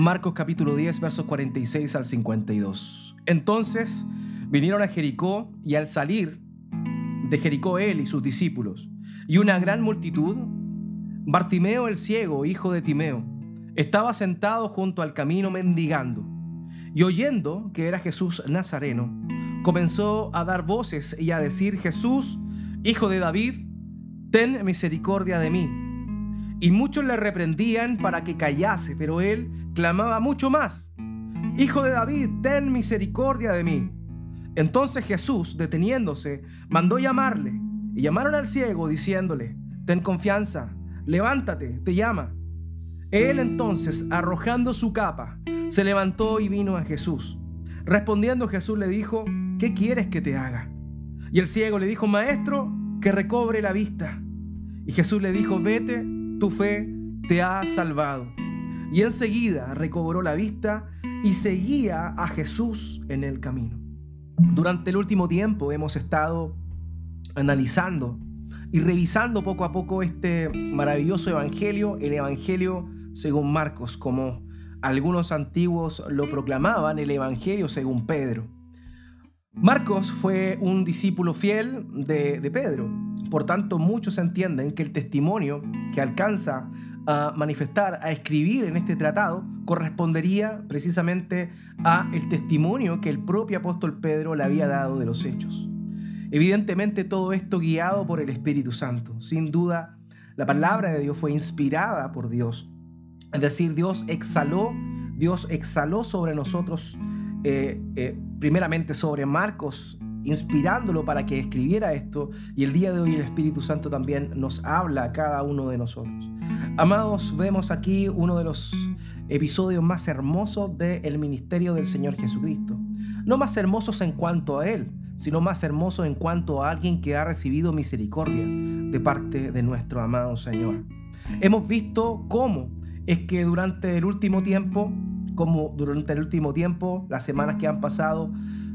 Marcos capítulo 10, versos 46 al 52. Entonces vinieron a Jericó y al salir de Jericó él y sus discípulos y una gran multitud, Bartimeo el ciego, hijo de Timeo, estaba sentado junto al camino mendigando y oyendo que era Jesús Nazareno, comenzó a dar voces y a decir, Jesús, hijo de David, ten misericordia de mí. Y muchos le reprendían para que callase, pero él clamaba mucho más, Hijo de David, ten misericordia de mí. Entonces Jesús, deteniéndose, mandó llamarle, y llamaron al ciego diciéndole, Ten confianza, levántate, te llama. Él entonces, arrojando su capa, se levantó y vino a Jesús. Respondiendo Jesús le dijo, ¿qué quieres que te haga? Y el ciego le dijo, Maestro, que recobre la vista. Y Jesús le dijo, vete, tu fe te ha salvado. Y enseguida recobró la vista y seguía a Jesús en el camino. Durante el último tiempo hemos estado analizando y revisando poco a poco este maravilloso evangelio, el evangelio según Marcos, como algunos antiguos lo proclamaban, el evangelio según Pedro. Marcos fue un discípulo fiel de, de Pedro, por tanto muchos entienden que el testimonio que alcanza a manifestar, a escribir en este tratado, correspondería precisamente a el testimonio que el propio apóstol Pedro le había dado de los hechos. Evidentemente todo esto guiado por el Espíritu Santo. Sin duda, la palabra de Dios fue inspirada por Dios. Es decir, Dios exhaló, Dios exhaló sobre nosotros, eh, eh, primeramente sobre Marcos, inspirándolo para que escribiera esto, y el día de hoy el Espíritu Santo también nos habla a cada uno de nosotros. Amados, vemos aquí uno de los episodios más hermosos del ministerio del Señor Jesucristo. No más hermosos en cuanto a Él, sino más hermosos en cuanto a alguien que ha recibido misericordia de parte de nuestro amado Señor. Hemos visto cómo es que durante el último tiempo, como durante el último tiempo, las semanas que han pasado,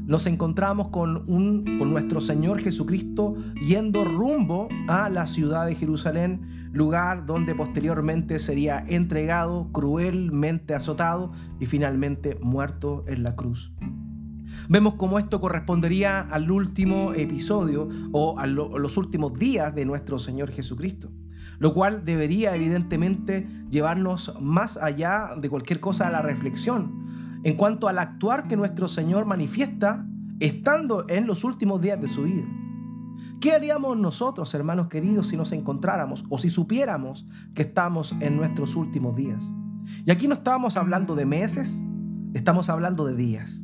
nos encontramos con, un, nuestro Señor Jesucristo yendo rumbo a la ciudad de Jerusalén, lugar donde posteriormente sería entregado, cruelmente azotado y finalmente muerto en la cruz. Vemos cómo esto correspondería al último episodio o a, los últimos días de nuestro Señor Jesucristo, lo cual debería evidentemente llevarnos más allá de cualquier cosa a la reflexión en cuanto al actuar que nuestro Señor manifiesta estando en los últimos días de su vida. ¿Qué haríamos nosotros, hermanos queridos, si nos encontráramos o si supiéramos que estamos en nuestros últimos días? Y aquí no estábamos hablando de meses, estamos hablando de días.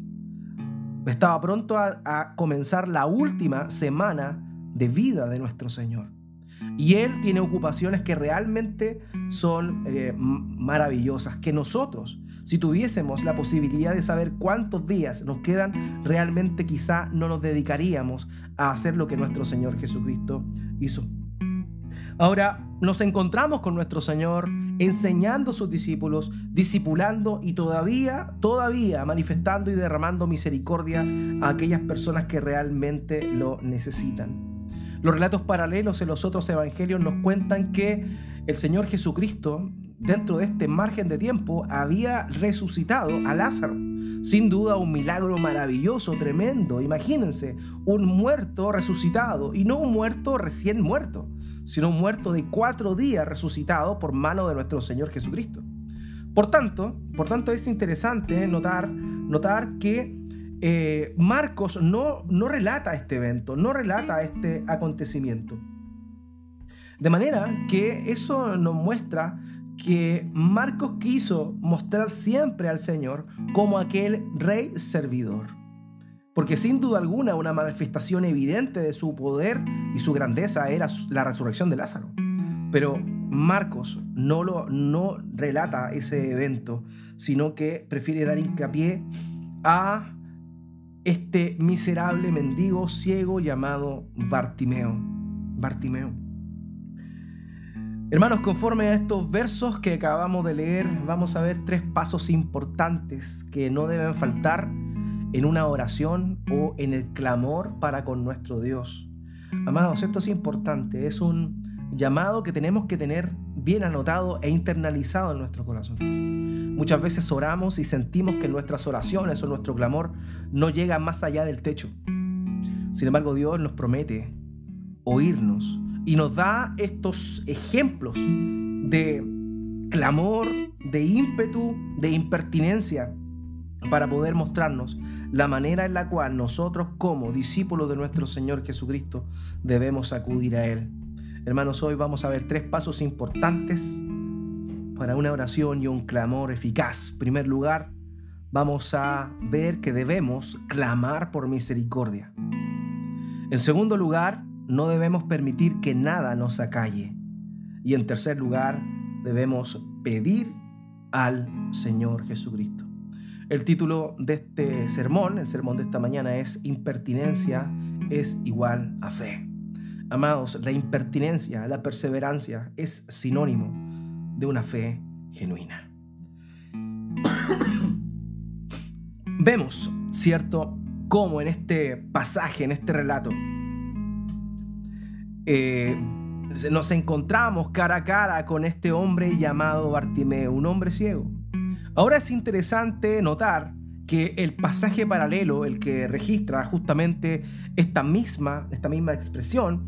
Estaba pronto a, comenzar la última semana de vida de nuestro Señor. Y Él tiene ocupaciones que realmente son eh, maravillosas, que nosotros si tuviésemos la posibilidad de saber cuántos días nos quedan, realmente quizá no nos dedicaríamos a hacer lo que nuestro Señor Jesucristo hizo. Ahora nos encontramos con nuestro Señor enseñando a sus discípulos, discipulando y todavía, todavía manifestando y derramando misericordia a aquellas personas que realmente lo necesitan. Los relatos paralelos en los otros evangelios nos cuentan que el Señor Jesucristo dentro de este margen de tiempo, había resucitado a Lázaro. Sin duda un milagro maravilloso, tremendo. Imagínense, un muerto resucitado y no un muerto recién muerto, sino un muerto de cuatro días resucitado por mano de nuestro Señor Jesucristo. Por tanto, por tanto es interesante notar, notar que eh, Marcos no, no relata este evento, no relata este acontecimiento. De manera que eso nos muestra que Marcos quiso mostrar siempre al Señor como aquel rey servidor. Porque sin duda alguna una manifestación evidente de su poder y su grandeza era la resurrección de Lázaro. Pero Marcos no, lo, no relata ese evento, sino que prefiere dar hincapié a este miserable mendigo ciego llamado Bartimeo. Bartimeo. Hermanos, conforme a estos versos que acabamos de leer, vamos a ver tres pasos importantes que no deben faltar en una oración o en el clamor para con nuestro Dios. Amados, esto es importante, es un llamado que tenemos que tener bien anotado e internalizado en nuestro corazón. Muchas veces oramos y sentimos que nuestras oraciones o nuestro clamor no llegan más allá del techo. Sin embargo, Dios nos promete oírnos y nos da estos ejemplos de clamor, de ímpetu, de impertinencia para poder mostrarnos la manera en la cual nosotros como discípulos de nuestro Señor Jesucristo debemos acudir a Él. Hermanos, hoy vamos a ver tres pasos importantes para una oración y un clamor eficaz. En primer lugar, vamos a ver que debemos clamar por misericordia. En segundo lugar, no debemos permitir que nada nos acalle. Y en tercer lugar, debemos pedir al Señor Jesucristo. El título de este sermón, el sermón de esta mañana es Impertinencia es igual a fe. Amados, la impertinencia, la perseverancia es sinónimo de una fe genuina. Vemos, ¿cierto?, cómo en este pasaje, en este relato, eh, nos encontramos cara a cara con este hombre llamado Bartimeo, un hombre ciego. Ahora es interesante notar que el pasaje paralelo, el que registra justamente esta misma, esta misma expresión,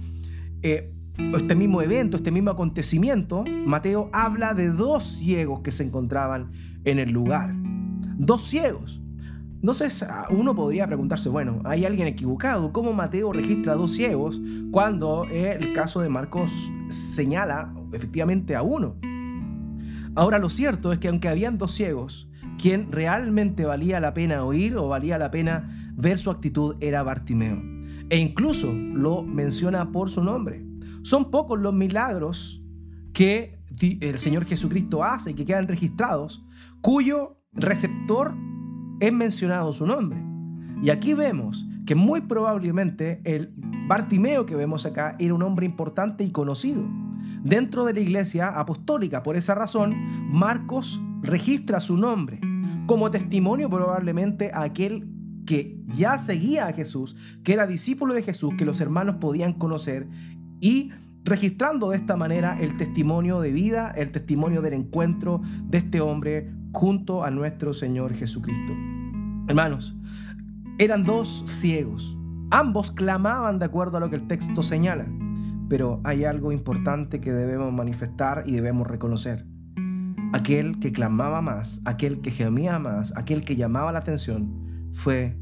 eh, este mismo evento, este mismo acontecimiento, Mateo habla de dos ciegos que se encontraban en el lugar. Dos ciegos. Entonces uno podría preguntarse, bueno, ¿hay alguien equivocado? ¿Cómo Mateo registra dos ciegos cuando el caso de Marcos señala efectivamente a uno? Ahora lo cierto es que aunque habían dos ciegos, quien realmente valía la pena oír o valía la pena ver su actitud era Bartimeo. E incluso lo menciona por su nombre. Son pocos los milagros que el Señor Jesucristo hace y que quedan registrados, cuyo receptor es mencionado su nombre. Y aquí vemos que muy probablemente el Bartimeo que vemos acá era un hombre importante y conocido dentro de la iglesia apostólica. Por esa razón, Marcos registra su nombre como testimonio probablemente a aquel que ya seguía a Jesús, que era discípulo de Jesús, que los hermanos podían conocer y registrando de esta manera el testimonio de vida, el testimonio del encuentro de este hombre junto a nuestro Señor Jesucristo. Hermanos, eran dos ciegos. Ambos clamaban de acuerdo a lo que el texto señala. Pero hay algo importante que debemos manifestar y debemos reconocer. Aquel que clamaba más, aquel que gemía más, aquel que llamaba la atención, fue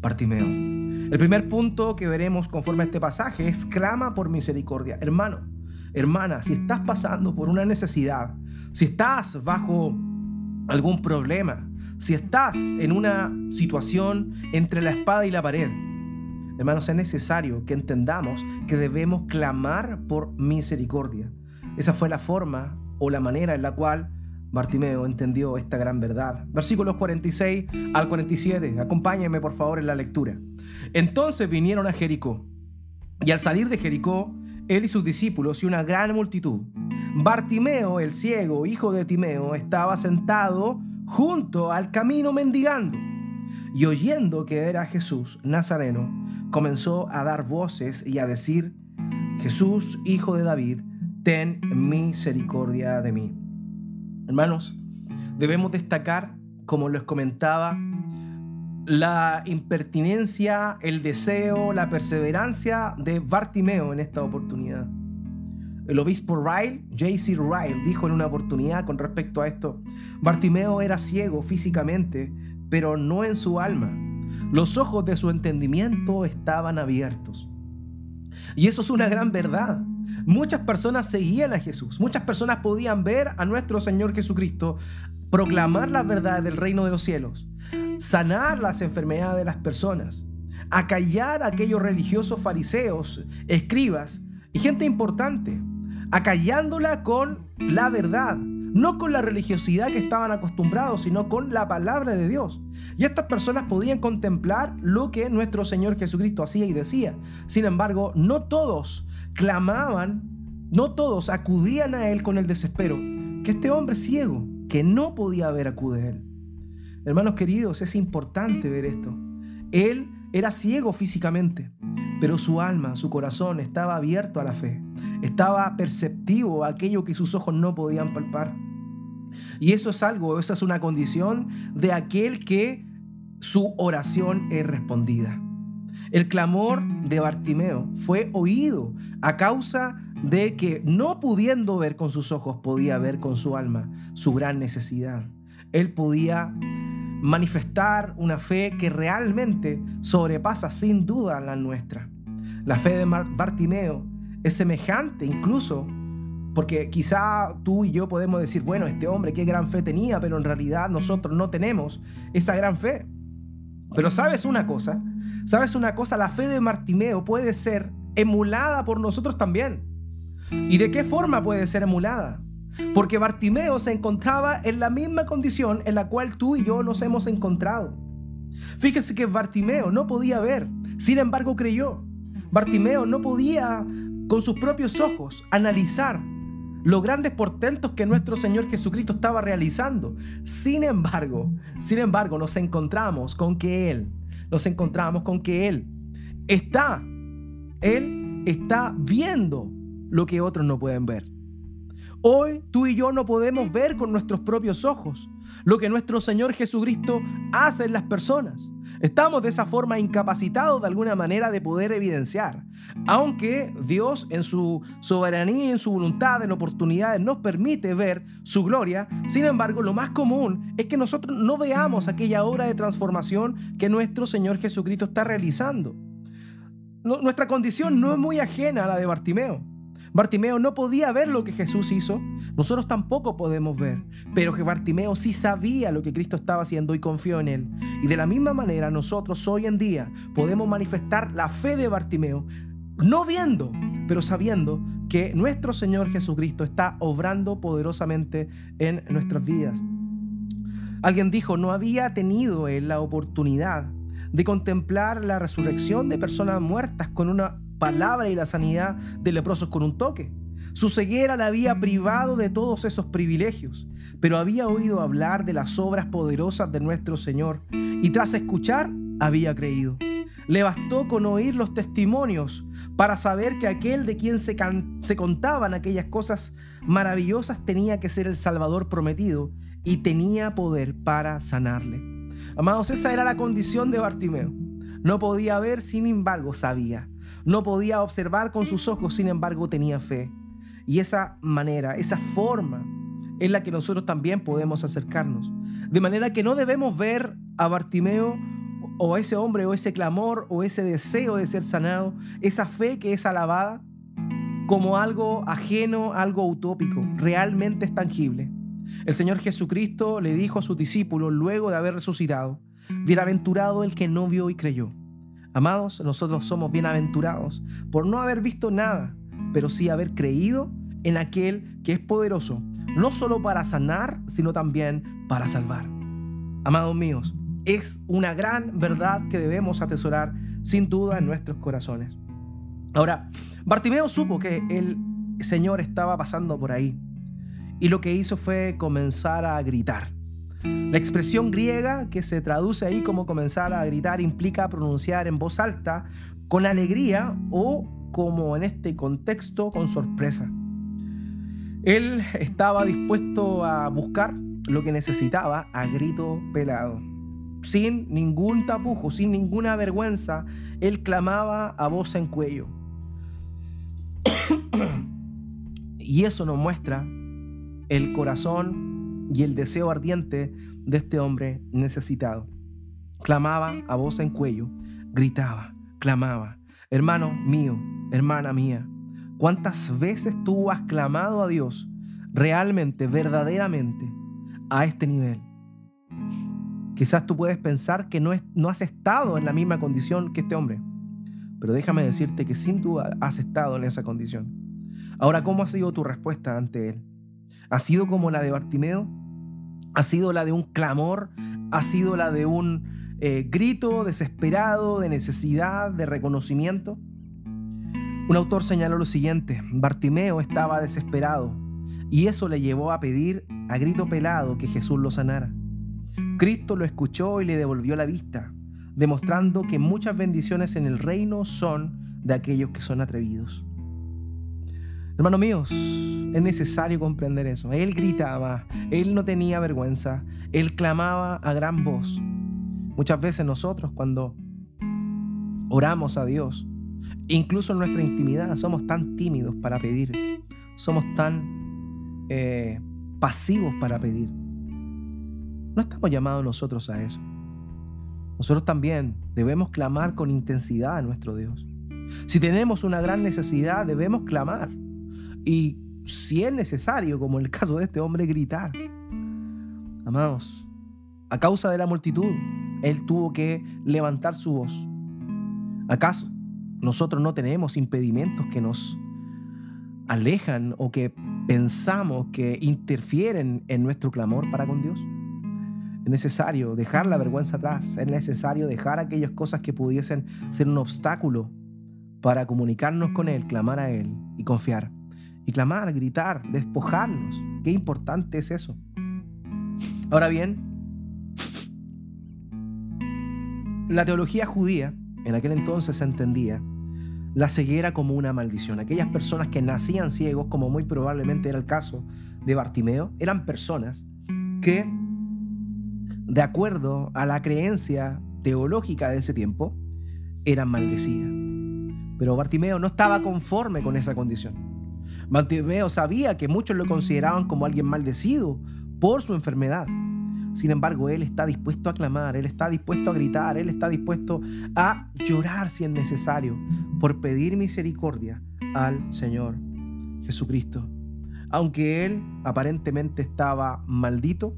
Bartimeo. El primer punto que veremos conforme a este pasaje es clama por misericordia. Hermano, hermana, si estás pasando por una necesidad, si estás bajo algún problema, si estás en una situación entre la espada y la pared, Hermanos, es necesario que entendamos que debemos clamar por misericordia. Esa fue la forma o la manera en la cual Bartimeo entendió esta gran verdad. Versículos 46 al 47. Acompáñenme por favor en la lectura. Entonces vinieron a Jericó. Y al salir de Jericó, él y sus discípulos y una gran multitud, Bartimeo, el ciego, hijo de Timeo, estaba sentado junto al camino mendigando. Y oyendo que era Jesús Nazareno, comenzó a dar voces y a decir, Jesús, hijo de David, ten misericordia de mí. Hermanos, debemos destacar, como les comentaba, la impertinencia, el deseo, la perseverancia de Bartimeo en esta oportunidad. El obispo Ryle, J.C. Ryle, dijo en una oportunidad con respecto a esto, Bartimeo era ciego físicamente, pero no en su alma. Los ojos de su entendimiento estaban abiertos. Y eso es una gran verdad. Muchas personas seguían a Jesús, muchas personas podían ver a nuestro Señor Jesucristo proclamar las verdades del reino de los cielos, sanar las enfermedades de las personas, acallar a aquellos religiosos fariseos, escribas y gente importante, acallándola con la verdad, no con la religiosidad que estaban acostumbrados, sino con la palabra de Dios. Y estas personas podían contemplar lo que nuestro Señor Jesucristo hacía y decía. Sin embargo, no todos clamaban, no todos acudían a Él con el desespero, que este hombre ciego, que no podía ver, acude a Él. Hermanos queridos, es importante ver esto. Él era ciego físicamente, pero su alma, su corazón estaba abierto a la fe. Estaba perceptivo a aquello que sus ojos no podían palpar. Y eso es algo, esa es una condición de aquel que su oración es respondida. El clamor de Bartimeo fue oído a causa de que no pudiendo ver con sus ojos, podía ver con su alma su gran necesidad. Él podía manifestar una fe que realmente sobrepasa sin duda la nuestra. La fe de Bartimeo es semejante incluso porque quizá tú y yo podemos decir, bueno, este hombre qué gran fe tenía, pero en realidad nosotros no tenemos esa gran fe. Pero sabes una cosa, sabes una cosa, la fe de Bartimeo puede ser emulada por nosotros también. ¿Y de qué forma puede ser emulada? Porque Bartimeo se encontraba en la misma condición en la cual tú y yo nos hemos encontrado. Fíjese que Bartimeo no podía ver, sin embargo creyó. Bartimeo no podía con sus propios ojos analizar los grandes portentos que nuestro Señor Jesucristo estaba realizando. Sin embargo, sin embargo, nos encontramos con que Él, nos encontramos con que Él está, Él está viendo lo que otros no pueden ver. Hoy tú y yo no podemos ver con nuestros propios ojos lo que nuestro Señor Jesucristo hace en las personas. Estamos de esa forma incapacitados de alguna manera de poder evidenciar. Aunque Dios en su soberanía en su voluntad, en oportunidades, nos permite ver su gloria, sin embargo, lo más común es que nosotros no veamos aquella obra de transformación que nuestro Señor Jesucristo está realizando. Nuestra condición no es muy ajena a la de Bartimeo. Bartimeo no podía ver lo que Jesús hizo, nosotros tampoco podemos ver, pero que Bartimeo sí sabía lo que Cristo estaba haciendo y confió en él. Y de la misma manera nosotros hoy en día podemos manifestar la fe de Bartimeo, no viendo, pero sabiendo que nuestro Señor Jesucristo está obrando poderosamente en nuestras vidas. Alguien dijo, no había tenido él la oportunidad de contemplar la resurrección de personas muertas con una palabra y la sanidad de leprosos con un toque. Su ceguera le había privado de todos esos privilegios, pero había oído hablar de las obras poderosas de nuestro Señor y tras escuchar había creído. Le bastó con oír los testimonios para saber que aquel de quien se, se contaban aquellas cosas maravillosas tenía que ser el Salvador prometido y tenía poder para sanarle. Amados, esa era la condición de Bartimeo. No podía ver, sin embargo, sabía. No podía observar con sus ojos, sin embargo tenía fe. Y esa manera, esa forma es la que nosotros también podemos acercarnos. De manera que no debemos ver a Bartimeo o ese hombre o ese clamor o ese deseo de ser sanado, esa fe que es alabada, como algo ajeno, algo utópico, realmente es tangible. El Señor Jesucristo le dijo a sus discípulos luego de haber resucitado, bienaventurado el que no vio y creyó. Amados, nosotros somos bienaventurados por no haber visto nada, pero sí haber creído en aquel que es poderoso, no solo para sanar, sino también para salvar. Amados míos, es una gran verdad que debemos atesorar sin duda en nuestros corazones. Ahora, Bartimeo supo que el Señor estaba pasando por ahí y lo que hizo fue comenzar a gritar. La expresión griega que se traduce ahí como comenzar a gritar implica pronunciar en voz alta con alegría o como en este contexto con sorpresa. Él estaba dispuesto a buscar lo que necesitaba a grito pelado. Sin ningún tapujo, sin ninguna vergüenza, él clamaba a voz en cuello. y eso nos muestra el corazón y el deseo ardiente de este hombre necesitado. Clamaba a voz en cuello, gritaba, clamaba, hermano mío, hermana mía, ¿cuántas veces tú has clamado a Dios realmente, verdaderamente, a este nivel? Quizás tú puedes pensar que no, no has estado en la misma condición que este hombre, pero déjame decirte que sin duda has estado en esa condición. Ahora, ¿cómo ha sido tu respuesta ante él? ¿Ha sido como la de Bartimeo? ha sido la de un clamor, ha sido la de un eh, grito desesperado de necesidad, de reconocimiento. Un autor señaló lo siguiente, Bartimeo estaba desesperado y eso le llevó a pedir a grito pelado que Jesús lo sanara. Cristo lo escuchó y le devolvió la vista, demostrando que muchas bendiciones en el reino son de aquellos que son atrevidos. Hermanos míos, es necesario comprender eso. Él gritaba, él no tenía vergüenza, él clamaba a gran voz. Muchas veces nosotros cuando oramos a Dios, incluso en nuestra intimidad, somos tan tímidos para pedir, somos tan eh, pasivos para pedir. No estamos llamados nosotros a eso. Nosotros también debemos clamar con intensidad a nuestro Dios. Si tenemos una gran necesidad, debemos clamar. Y si es necesario, como en el caso de este hombre, gritar. Amados, a causa de la multitud, él tuvo que levantar su voz. ¿Acaso nosotros no tenemos impedimentos que nos alejan o que pensamos que interfieren en nuestro clamor para con Dios? Es necesario dejar la vergüenza atrás, es necesario dejar aquellas cosas que pudiesen ser un obstáculo para comunicarnos con Él, clamar a Él y confiar. Y clamar, gritar, despojarnos. Qué importante es eso. Ahora bien, la teología judía en aquel entonces entendía la ceguera como una maldición. Aquellas personas que nacían ciegos, como muy probablemente era el caso de Bartimeo, eran personas que, de acuerdo a la creencia teológica de ese tiempo, eran maldecidas. Pero Bartimeo no estaba conforme con esa condición. Bartimeo sabía que muchos lo consideraban como alguien maldecido por su enfermedad. Sin embargo, Él está dispuesto a clamar, Él está dispuesto a gritar, Él está dispuesto a llorar si es necesario por pedir misericordia al Señor Jesucristo. Aunque Él aparentemente estaba maldito,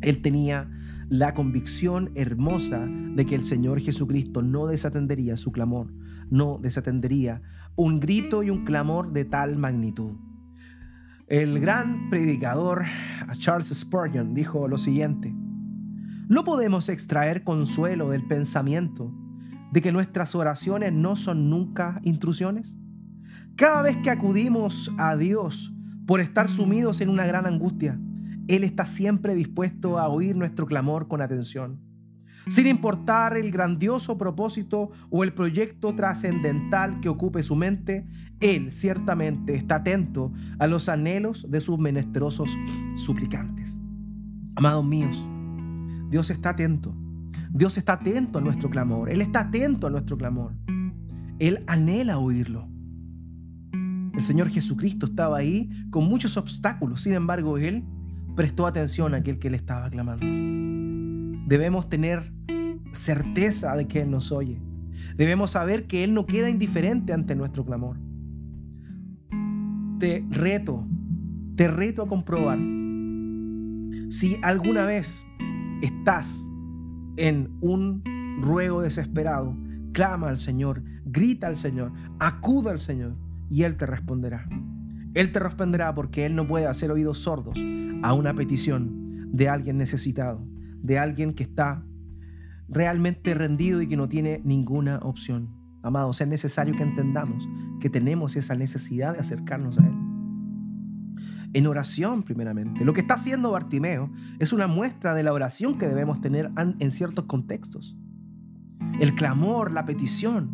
Él tenía la convicción hermosa de que el Señor Jesucristo no desatendería su clamor, no desatendería un grito y un clamor de tal magnitud. El gran predicador Charles Spurgeon dijo lo siguiente, no podemos extraer consuelo del pensamiento de que nuestras oraciones no son nunca intrusiones. Cada vez que acudimos a Dios por estar sumidos en una gran angustia, Él está siempre dispuesto a oír nuestro clamor con atención sin importar el grandioso propósito o el proyecto trascendental que ocupe su mente, Él ciertamente está atento a los anhelos de sus menesterosos suplicantes. Amados míos, Dios está atento. Dios está atento a nuestro clamor. Él está atento a nuestro clamor. Él anhela oírlo. El Señor Jesucristo estaba ahí con muchos obstáculos. Sin embargo, Él prestó atención a aquel que le estaba clamando. Debemos tener certeza de que Él nos oye. Debemos saber que Él no queda indiferente ante nuestro clamor. Te reto, te reto a comprobar si alguna vez estás en un ruego desesperado, clama al Señor, grita al Señor, acuda al Señor y Él te responderá. Él te responderá porque Él no puede hacer oídos sordos a una petición de alguien necesitado, de alguien que está realmente rendido y que no tiene ninguna opción. Amados, es necesario que entendamos que tenemos esa necesidad de acercarnos a Él. En oración, primeramente. Lo que está haciendo Bartimeo es una muestra de la oración que debemos tener en ciertos contextos. El clamor, la petición,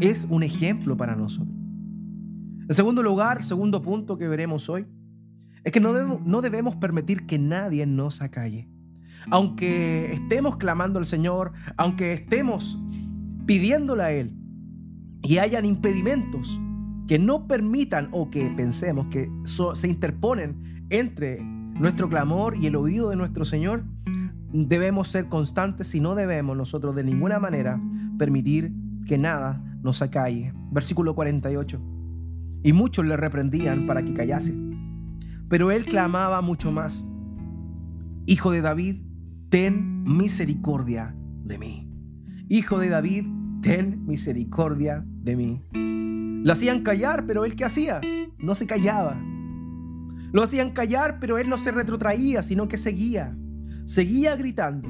es un ejemplo para nosotros. En segundo lugar, segundo punto que veremos hoy, es que no debemos, no debemos permitir que nadie nos acalle aunque estemos clamando al Señor, aunque estemos pidiéndole a Él y hayan impedimentos que no permitan o que pensemos que se interponen entre nuestro clamor y el oído de nuestro Señor, debemos ser constantes y no debemos nosotros de ninguna manera permitir que nada nos acalle. Versículo 48. Y muchos le reprendían para que callase. Pero él clamaba mucho más. Hijo de David, ten misericordia de mí. Hijo de David, ten misericordia de mí. Lo hacían callar, pero él qué hacía? No se callaba. Lo hacían callar, pero él no se retrotraía, sino que seguía. Seguía gritando.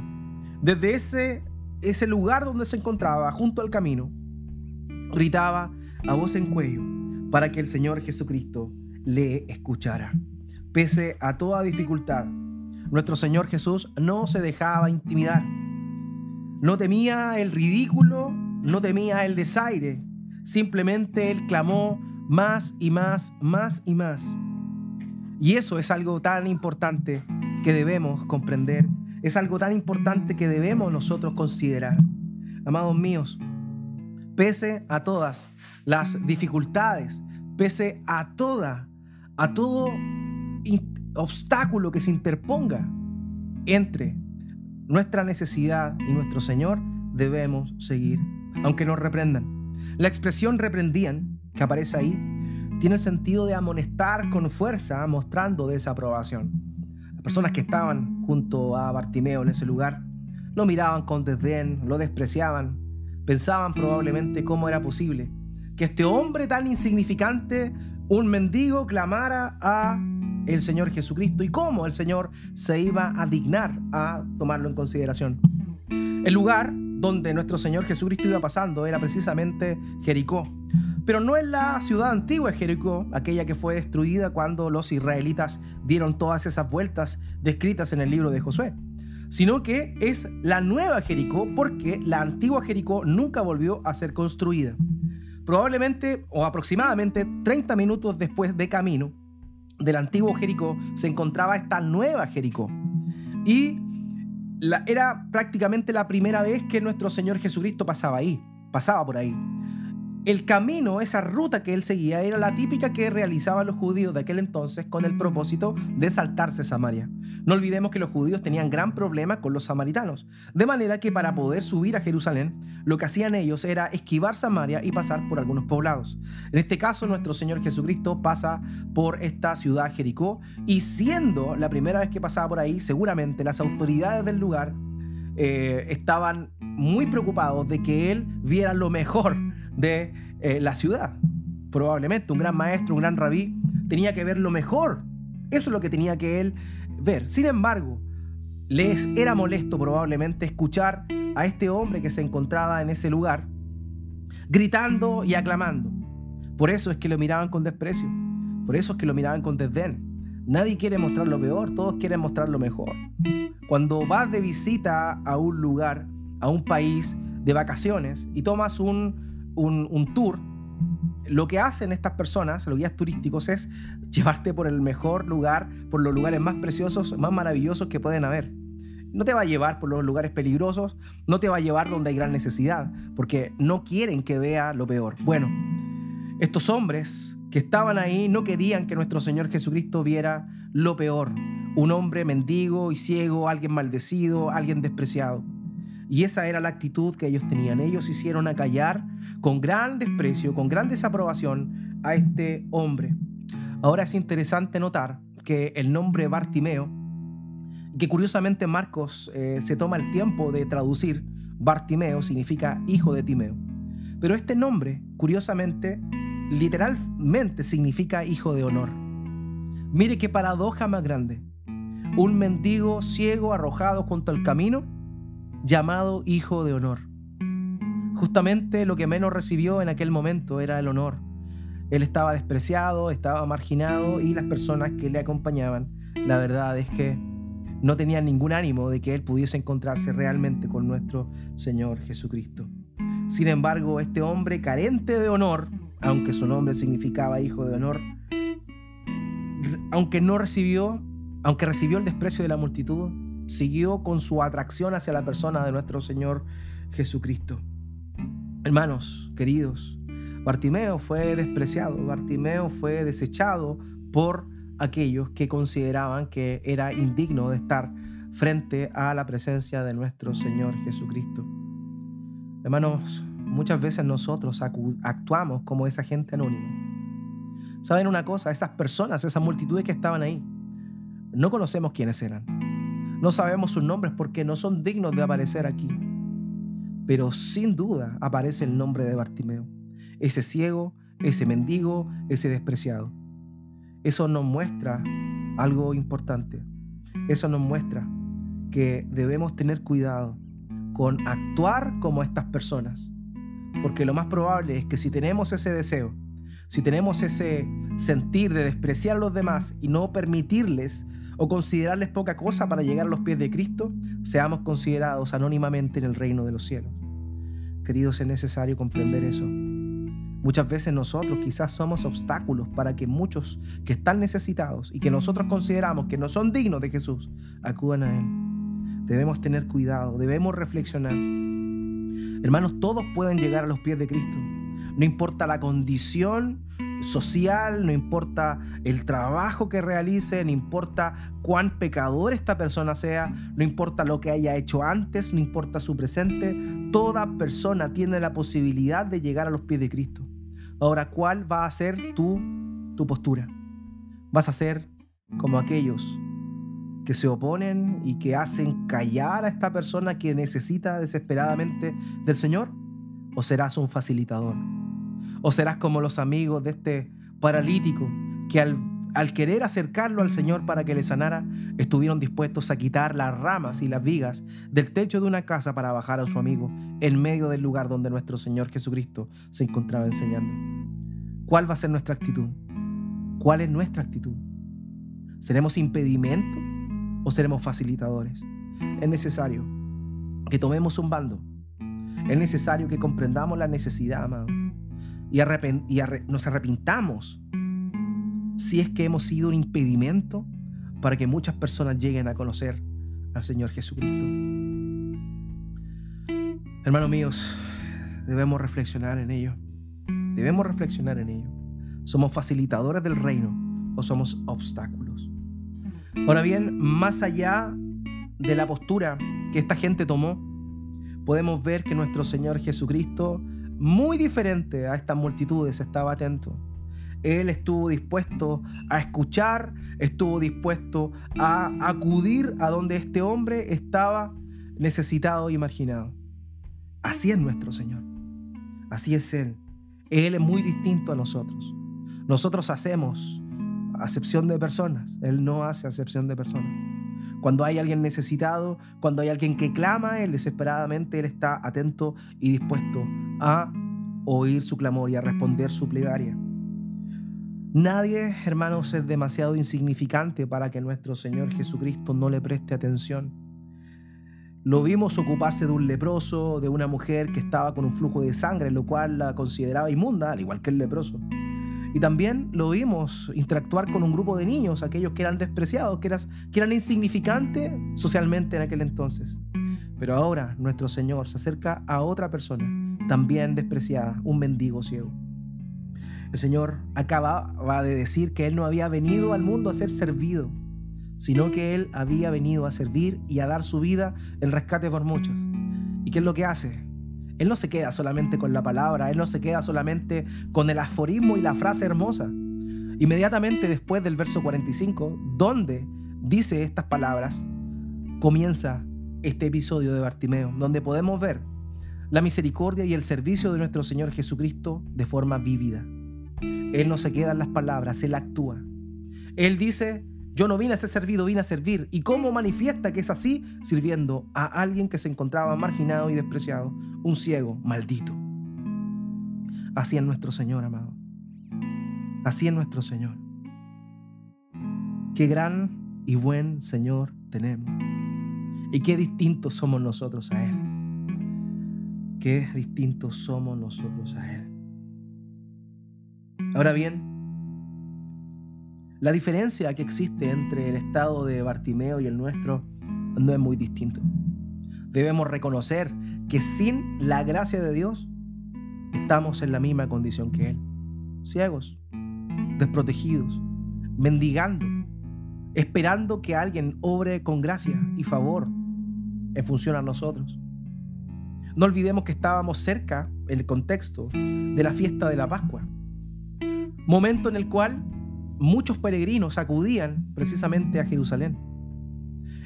Desde ese, ese lugar donde se encontraba, junto al camino, gritaba a voz en cuello para que el Señor Jesucristo le escuchara. Pese a toda dificultad, nuestro Señor Jesús no se dejaba intimidar. No temía el ridículo, no temía el desaire. Simplemente Él clamó más y más, más y más. Y eso es algo tan importante que debemos comprender, es algo tan importante que debemos nosotros considerar. Amados míos, pese a todas las dificultades, pese a toda, a todo obstáculo que se interponga entre nuestra necesidad y nuestro Señor, debemos seguir, aunque nos reprendan. La expresión reprendían, que aparece ahí, tiene el sentido de amonestar con fuerza, mostrando desaprobación. Las personas que estaban junto a Bartimeo en ese lugar lo miraban con desdén, lo despreciaban, pensaban probablemente cómo era posible que este hombre tan insignificante, un mendigo, clamara a el Señor Jesucristo y cómo el Señor se iba a dignar a tomarlo en consideración. El lugar donde nuestro Señor Jesucristo iba pasando era precisamente Jericó. Pero no es la ciudad antigua de Jericó, aquella que fue destruida cuando los israelitas dieron todas esas vueltas descritas en el libro de Josué, sino que es la nueva Jericó porque la antigua Jericó nunca volvió a ser construida. Probablemente o aproximadamente 30 minutos después de camino del antiguo Jericó se encontraba esta nueva Jericó. Y era prácticamente la primera vez que nuestro Señor Jesucristo pasaba ahí, pasaba por ahí. El camino, esa ruta que él seguía, era la típica que realizaban los judíos de aquel entonces con el propósito de saltarse Samaria. No olvidemos que los judíos tenían gran problema con los samaritanos, de manera que para poder subir a Jerusalén, lo que hacían ellos era esquivar Samaria y pasar por algunos poblados. En este caso, nuestro Señor Jesucristo pasa por esta ciudad Jericó y siendo la primera vez que pasaba por ahí, seguramente las autoridades del lugar eh, estaban muy preocupados de que él viera lo mejor de eh, la ciudad. Probablemente un gran maestro, un gran rabí, tenía que ver lo mejor. Eso es lo que tenía que él ver. Sin embargo, les era molesto probablemente escuchar a este hombre que se encontraba en ese lugar gritando y aclamando. Por eso es que lo miraban con desprecio. Por eso es que lo miraban con desdén. Nadie quiere mostrar lo peor, todos quieren mostrar lo mejor. Cuando vas de visita a un lugar, a un país de vacaciones y tomas un un, tour, lo que hacen estas personas, los guías turísticos, es llevarte por el mejor lugar, por los lugares más preciosos, más maravillosos que pueden haber. No te va a llevar por los lugares peligrosos, no te va a llevar donde hay gran necesidad, porque no quieren que vea lo peor. Bueno, estos hombres que estaban ahí no querían que nuestro Señor Jesucristo viera lo peor. Un hombre mendigo y ciego, alguien maldecido, alguien despreciado. Y esa era la actitud que ellos tenían. Ellos hicieron acallar con gran desprecio, con gran desaprobación a este hombre. Ahora es interesante notar que el nombre Bartimeo, que curiosamente Marcos eh, se toma el tiempo de traducir, Bartimeo significa hijo de Timeo. Pero este nombre, curiosamente, literalmente significa hijo de honor. Mire qué paradoja más grande. Un mendigo ciego arrojado junto al camino llamado hijo de honor. Justamente lo que menos recibió en aquel momento era el honor. Él estaba despreciado, estaba marginado y las personas que le acompañaban, la verdad es que no tenían ningún ánimo de que él pudiese encontrarse realmente con nuestro Señor Jesucristo. Sin embargo, este hombre carente de honor, aunque su nombre significaba hijo de honor, aunque no recibió, aunque recibió el desprecio de la multitud, siguió con su atracción hacia la persona de nuestro Señor Jesucristo. Hermanos, queridos, Bartimeo fue despreciado, Bartimeo fue desechado por aquellos que consideraban que era indigno de estar frente a la presencia de nuestro Señor Jesucristo. Hermanos, muchas veces nosotros actuamos como esa gente anónima. ¿Saben una cosa? Esas personas, esas multitudes que estaban ahí, no conocemos quiénes eran. No sabemos sus nombres porque no son dignos de aparecer aquí. Pero sin duda aparece el nombre de Bartimeo, ese ciego, ese mendigo, ese despreciado. Eso nos muestra algo importante. Eso nos muestra que debemos tener cuidado con actuar como estas personas. Porque lo más probable es que si tenemos ese deseo, si tenemos ese sentir de despreciar a los demás y no permitirles o considerarles poca cosa para llegar a los pies de Cristo, seamos considerados anónimamente en el reino de los cielos. Queridos, es necesario comprender eso. Muchas veces nosotros quizás somos obstáculos para que muchos que están necesitados y que nosotros consideramos que no son dignos de Jesús acudan a Él. Debemos tener cuidado, debemos reflexionar. Hermanos, todos pueden llegar a los pies de Cristo. No importa la condición social, no importa el trabajo que realice, no importa cuán pecador esta persona sea, no importa lo que haya hecho antes, no importa su presente, toda persona tiene la posibilidad de llegar a los pies de Cristo. Ahora, ¿cuál va a ser tu, tu postura? ¿Vas a ser como aquellos que se oponen y que hacen callar a esta persona que necesita desesperadamente del Señor? ¿O serás un facilitador? ¿O serás como los amigos de este paralítico que al, al, querer acercarlo al Señor para que le sanara, estuvieron dispuestos a quitar las ramas y las vigas del techo de una casa para bajar a su amigo en medio del lugar donde nuestro Señor Jesucristo se encontraba enseñando? ¿Cuál va a ser nuestra actitud? ¿Cuál es nuestra actitud? ¿Seremos impedimento o seremos facilitadores? Es necesario que tomemos un bando. Es necesario que comprendamos la necesidad, amado y, nos arrepintamos si es que hemos sido un impedimento para que muchas personas lleguen a conocer al Señor Jesucristo. Hermanos míos, debemos reflexionar en ello. Debemos reflexionar en ello. ¿Somos facilitadores del reino o somos obstáculos? Ahora bien, más allá de la postura que esta gente tomó, podemos ver que nuestro Señor Jesucristo muy diferente a estas multitudes, estaba atento. Él estuvo dispuesto a escuchar, estuvo dispuesto a acudir a donde este hombre estaba necesitado y marginado. Así es nuestro Señor. Así es Él. Él es muy distinto a nosotros. Nosotros hacemos acepción de personas. Él no hace acepción de personas. Cuando hay alguien necesitado, cuando hay alguien que clama, Él desesperadamente, Él está atento y dispuesto a oír su clamor y a responder su plegaria. Nadie, hermanos, es demasiado insignificante para que nuestro Señor Jesucristo no le preste atención. Lo vimos ocuparse de un leproso, de una mujer que estaba con un flujo de sangre, lo cual la consideraba inmunda, al igual que el leproso. Y también lo vimos interactuar con un grupo de niños, aquellos que eran despreciados, que que eran insignificantes socialmente en aquel entonces. Pero ahora nuestro Señor se acerca a otra persona, también despreciada, un mendigo ciego. El Señor acababa de decir que Él no había venido al mundo a ser servido, sino que Él había venido a servir y a dar su vida en rescate por muchos. ¿Y qué es lo que hace? Él no se queda solamente con la palabra, Él no se queda solamente con el aforismo y la frase hermosa. Inmediatamente después del verso 45, donde dice estas palabras, comienza este episodio de Bartimeo, donde podemos ver la misericordia y el servicio de nuestro Señor Jesucristo de forma vívida. Él no se queda en las palabras, Él actúa. Él dice, yo no vine a ser servido, vine a servir. ¿Y cómo manifiesta que es así? Sirviendo a alguien que se encontraba marginado y despreciado, un ciego, maldito. Así es nuestro Señor, amado. Así es nuestro Señor. Qué gran y buen Señor tenemos. Y qué distintos somos nosotros a Él. Qué distintos somos nosotros a Él. Ahora bien, la diferencia que existe entre el estado de Bartimeo y el nuestro no es muy distinto. Debemos reconocer que sin la gracia de Dios estamos en la misma condición que Él. Ciegos, desprotegidos, mendigando, esperando que alguien obre con gracia y favor en función a nosotros. No olvidemos que estábamos cerca, en el contexto, de la fiesta de la Pascua, momento en el cual muchos peregrinos acudían precisamente a Jerusalén.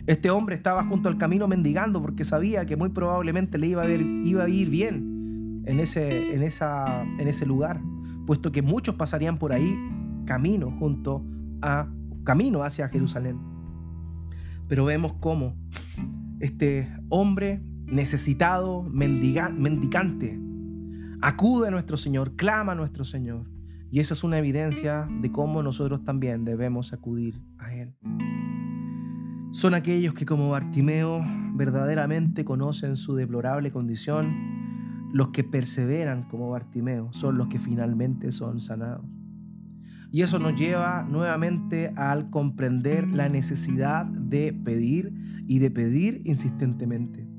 Este hombre estaba junto al camino mendigando porque sabía que muy probablemente le iba a, iba a ir bien en ese, en, esa, en ese lugar, puesto que muchos pasarían por ahí camino junto a camino hacia Jerusalén. Pero vemos cómo este hombre necesitado, mendicante, acude a nuestro Señor, clama a nuestro Señor. Y esa es una evidencia de cómo nosotros también debemos acudir a Él. Son aquellos que como Bartimeo verdaderamente conocen su deplorable condición, los que perseveran como Bartimeo son los que finalmente son sanados. Y eso nos lleva nuevamente al comprender la necesidad de pedir y de pedir insistentemente.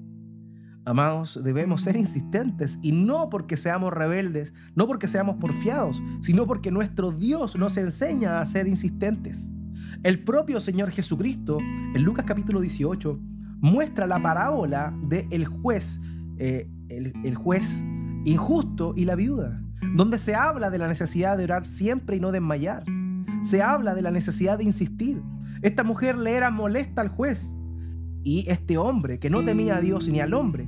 Amados, debemos ser insistentes y no porque seamos rebeldes, no porque seamos porfiados, sino porque nuestro Dios nos enseña a ser insistentes. El propio Señor Jesucristo, en Lucas capítulo 18, muestra la parábola del el juez, eh, el, juez injusto y la viuda, donde se habla de la necesidad de orar siempre y no desmayar. Se habla de la necesidad de insistir. Esta mujer le era molesta al juez y este hombre, que no temía a Dios ni al hombre,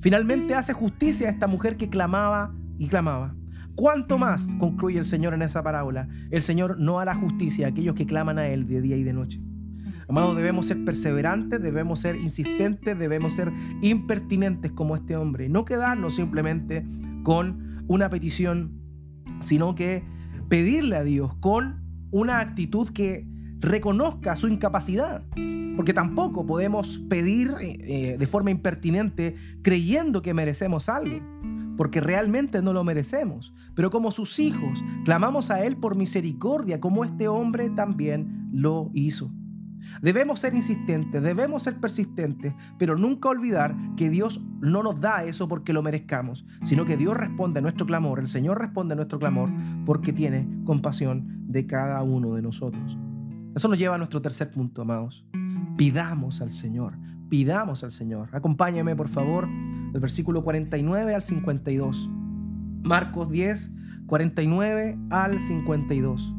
finalmente hace justicia a esta mujer que clamaba y clamaba. ¿Cuánto más, concluye el Señor en esa parábola, el Señor no hará justicia a aquellos que claman a Él de día y de noche? Amados, debemos ser perseverantes, debemos ser insistentes, debemos ser impertinentes como este hombre. No quedarnos simplemente con una petición, sino que pedirle a Dios con una actitud que reconozca su incapacidad. Porque tampoco podemos pedir eh, de forma impertinente creyendo que merecemos algo, porque realmente no lo merecemos. Pero como sus hijos, clamamos a Él por misericordia, como este hombre también lo hizo. Debemos ser insistentes, debemos ser persistentes, pero nunca olvidar que Dios no nos da eso porque lo merezcamos, sino que Dios responde a nuestro clamor, el Señor responde a nuestro clamor porque tiene compasión de cada uno de nosotros. Eso nos lleva a nuestro tercer punto, amados. Pidamos al Señor, pidamos al Señor. Acompáñame, por favor, del versículo 49 al 52. Marcos 10, 49 al 52.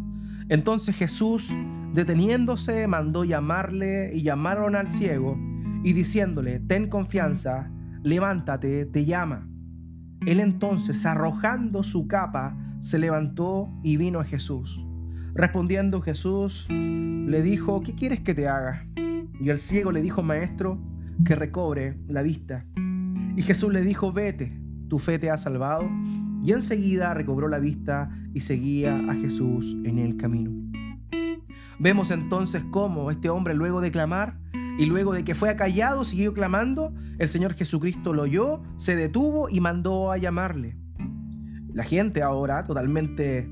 Entonces Jesús, deteniéndose, mandó llamarle y llamaron al ciego y diciéndole, ten confianza, levántate, te llama. Él entonces, arrojando su capa, se levantó y vino a Jesús. Respondiendo Jesús, le dijo, ¿qué quieres que te haga? Y el ciego le dijo, maestro, que recobre la vista. Y Jesús le dijo, vete, tu fe te ha salvado. Y enseguida recobró la vista y seguía a Jesús en el camino. Vemos entonces cómo este hombre luego de clamar y luego de que fue acallado siguió clamando, el Señor Jesucristo lo oyó, se detuvo y mandó a llamarle. La gente ahora totalmente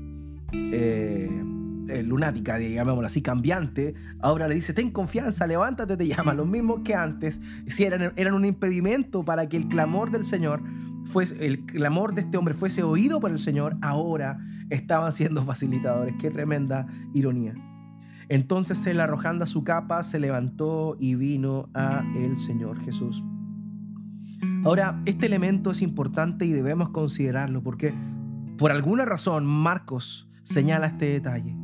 eh, eh, lunática, digámoslo así, cambiante, ahora le dice, ten confianza, levántate, te llama, lo mismo que antes, si eran, eran un impedimento para que el clamor del Señor fuese, el clamor de este hombre fuese oído por el Señor, ahora estaban siendo facilitadores. Qué tremenda ironía. Entonces él arrojando su capa se levantó y vino a el Señor Jesús. Ahora, este elemento es importante y debemos considerarlo porque por alguna razón Marcos señala este detalle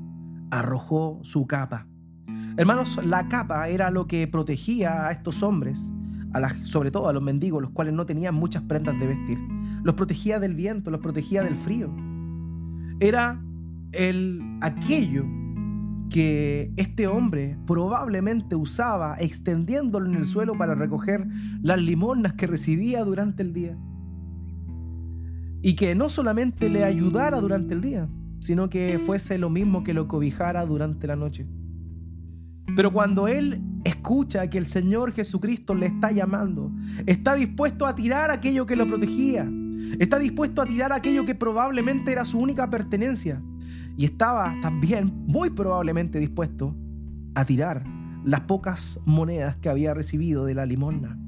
arrojó su capa. Hermanos, la capa era lo que protegía a estos hombres, a sobre todo a los mendigos, los cuales no tenían muchas prendas de vestir. Los protegía del viento, los protegía del frío. Era el, aquello que este hombre probablemente usaba extendiéndolo en el suelo para recoger las limonas que recibía durante el día. Y que no solamente le ayudara durante el día, sino que fuese lo mismo que lo cobijara durante la noche. Pero cuando él escucha que el Señor Jesucristo le está llamando, está dispuesto a tirar aquello que lo protegía, está dispuesto a tirar aquello que probablemente era su única pertenencia, y estaba también muy probablemente dispuesto a tirar las pocas monedas que había recibido de la limosna.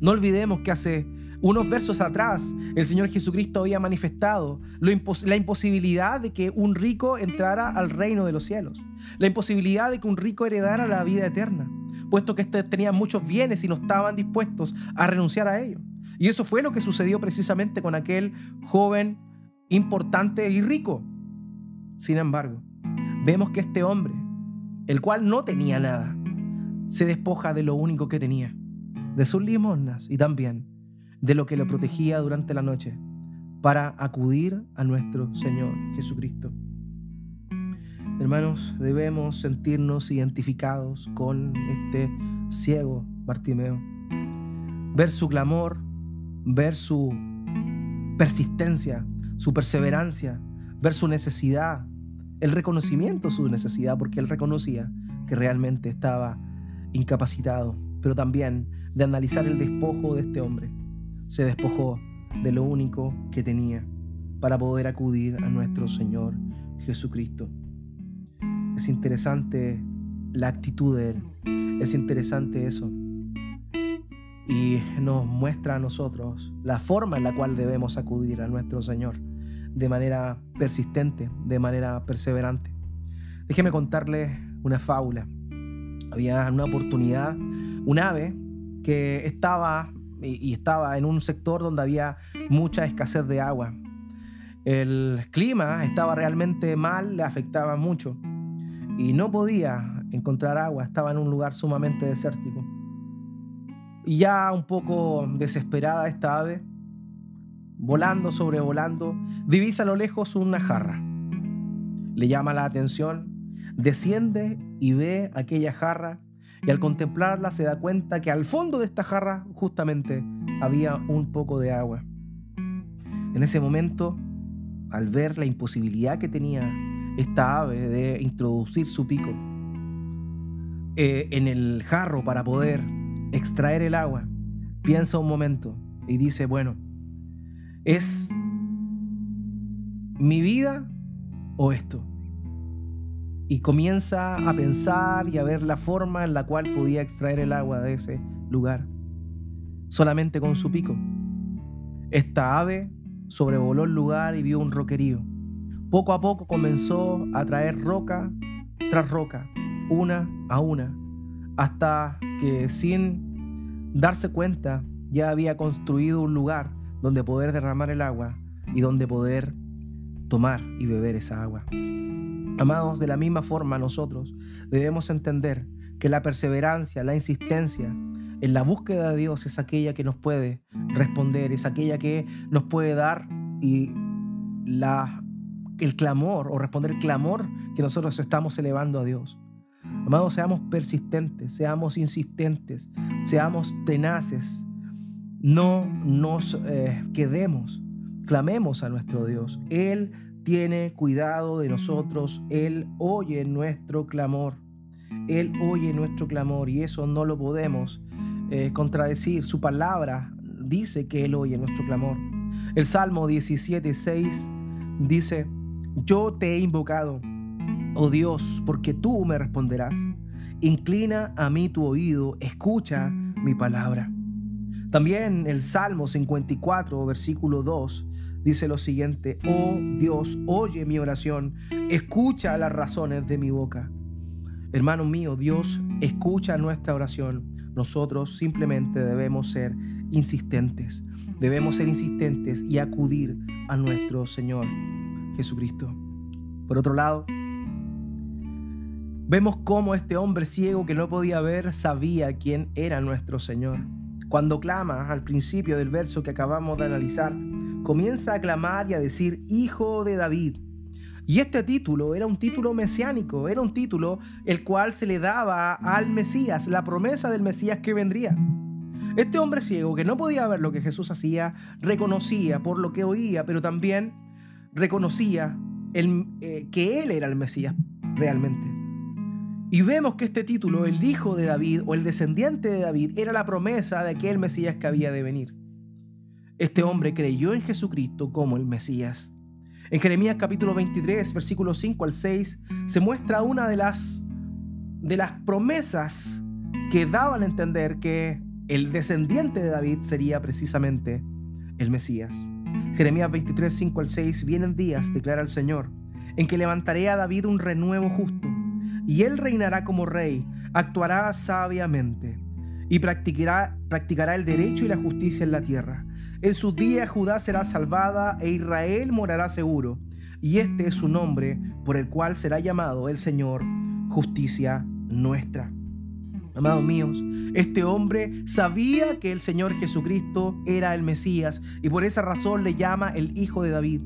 No olvidemos que hace unos versos atrás, el Señor Jesucristo había manifestado la imposibilidad de que un rico entrara al reino de los cielos, la imposibilidad de que un rico heredara la vida eterna, puesto que éste tenía muchos bienes y no estaban dispuestos a renunciar a ellos. Y eso fue lo que sucedió precisamente con aquel joven importante y rico. Sin embargo, vemos que este hombre, el cual no tenía nada, se despoja de lo único que tenía, de sus limosnas y también de lo que lo protegía durante la noche para acudir a nuestro Señor Jesucristo. Hermanos, debemos sentirnos identificados con este ciego Bartimeo, ver su clamor, ver su persistencia, su perseverancia, ver su necesidad, el reconocimiento de su necesidad, porque él reconocía que realmente estaba incapacitado, pero también de analizar el despojo de este hombre se despojó de lo único que tenía para poder acudir a nuestro Señor Jesucristo. Es interesante la actitud de Él, es interesante eso. Y nos muestra a nosotros la forma en la cual debemos acudir a nuestro Señor de manera persistente, de manera perseverante. Déjeme contarles una fábula. Había una oportunidad, un ave que estaba y estaba en un sector donde había mucha escasez de agua. El clima estaba realmente mal, le afectaba mucho y no podía encontrar agua, estaba en un lugar sumamente desértico. Y ya un poco desesperada esta ave, volando, sobrevolando, divisa a lo lejos una jarra. Le llama la atención, desciende y ve aquella jarra y al contemplarla se da cuenta que al fondo de esta jarra justamente había un poco de agua. En ese momento, al ver la imposibilidad que tenía esta ave de introducir su pico eh, en el jarro para poder extraer el agua, piensa un momento y dice, bueno, ¿es mi vida o esto? Y comienza a pensar y a ver la forma en la cual podía extraer el agua de ese lugar, solamente con su pico. Esta ave sobrevoló el lugar y vio un roquerío. Poco a poco comenzó a traer roca tras roca, una a una, hasta que sin darse cuenta ya había construido un lugar donde poder derramar el agua y donde poder tomar y beber esa agua. Amados, de la misma forma nosotros debemos entender que la perseverancia, la insistencia en la búsqueda de Dios es aquella que nos puede responder, es aquella que nos puede dar y la, el clamor o responder el clamor que nosotros estamos elevando a Dios. Amados, seamos persistentes, seamos insistentes, seamos tenaces, no nos eh, quedemos, clamemos a nuestro Dios. Él tiene cuidado de nosotros, Él oye nuestro clamor, Él oye nuestro clamor y eso no lo podemos eh, contradecir. Su palabra dice que Él oye nuestro clamor. El Salmo 17.6 dice, yo te he invocado, oh Dios, porque tú me responderás. Inclina a mí tu oído, escucha mi palabra. También el Salmo 54, versículo 2, dice lo siguiente, oh Dios, oye mi oración, escucha las razones de mi boca. Hermano mío, Dios escucha nuestra oración. Nosotros simplemente debemos ser insistentes. Debemos ser insistentes y acudir a nuestro Señor Jesucristo. Por otro lado, vemos cómo este hombre ciego que no podía ver sabía quién era nuestro Señor. Cuando clama al principio del verso que acabamos de analizar, comienza a clamar y a decir Hijo de David. Y este título era un título mesiánico, era un título el cual se le daba al Mesías, la promesa del Mesías que vendría. Este hombre ciego que no podía ver lo que Jesús hacía, reconocía por lo que oía, pero también reconocía el, eh, que él era el Mesías realmente. Y vemos que este título, el hijo de David o el descendiente de David, era la promesa de aquel Mesías que había de venir. Este hombre creyó en Jesucristo como el Mesías. En Jeremías capítulo 23, versículos 5 al 6, se muestra una de las, de las promesas que daban a entender que el descendiente de David sería precisamente el Mesías. Jeremías 23, 5 al 6, vienen días, declara el Señor, en que levantaré a David un renuevo justo, y él reinará como rey, actuará sabiamente y practicará, practicará el derecho y la justicia en la tierra. En sus días Judá será salvada e Israel morará seguro. Y este es su nombre por el cual será llamado el Señor, justicia nuestra. Amados míos, este hombre sabía que el Señor Jesucristo era el Mesías y por esa razón le llama el Hijo de David.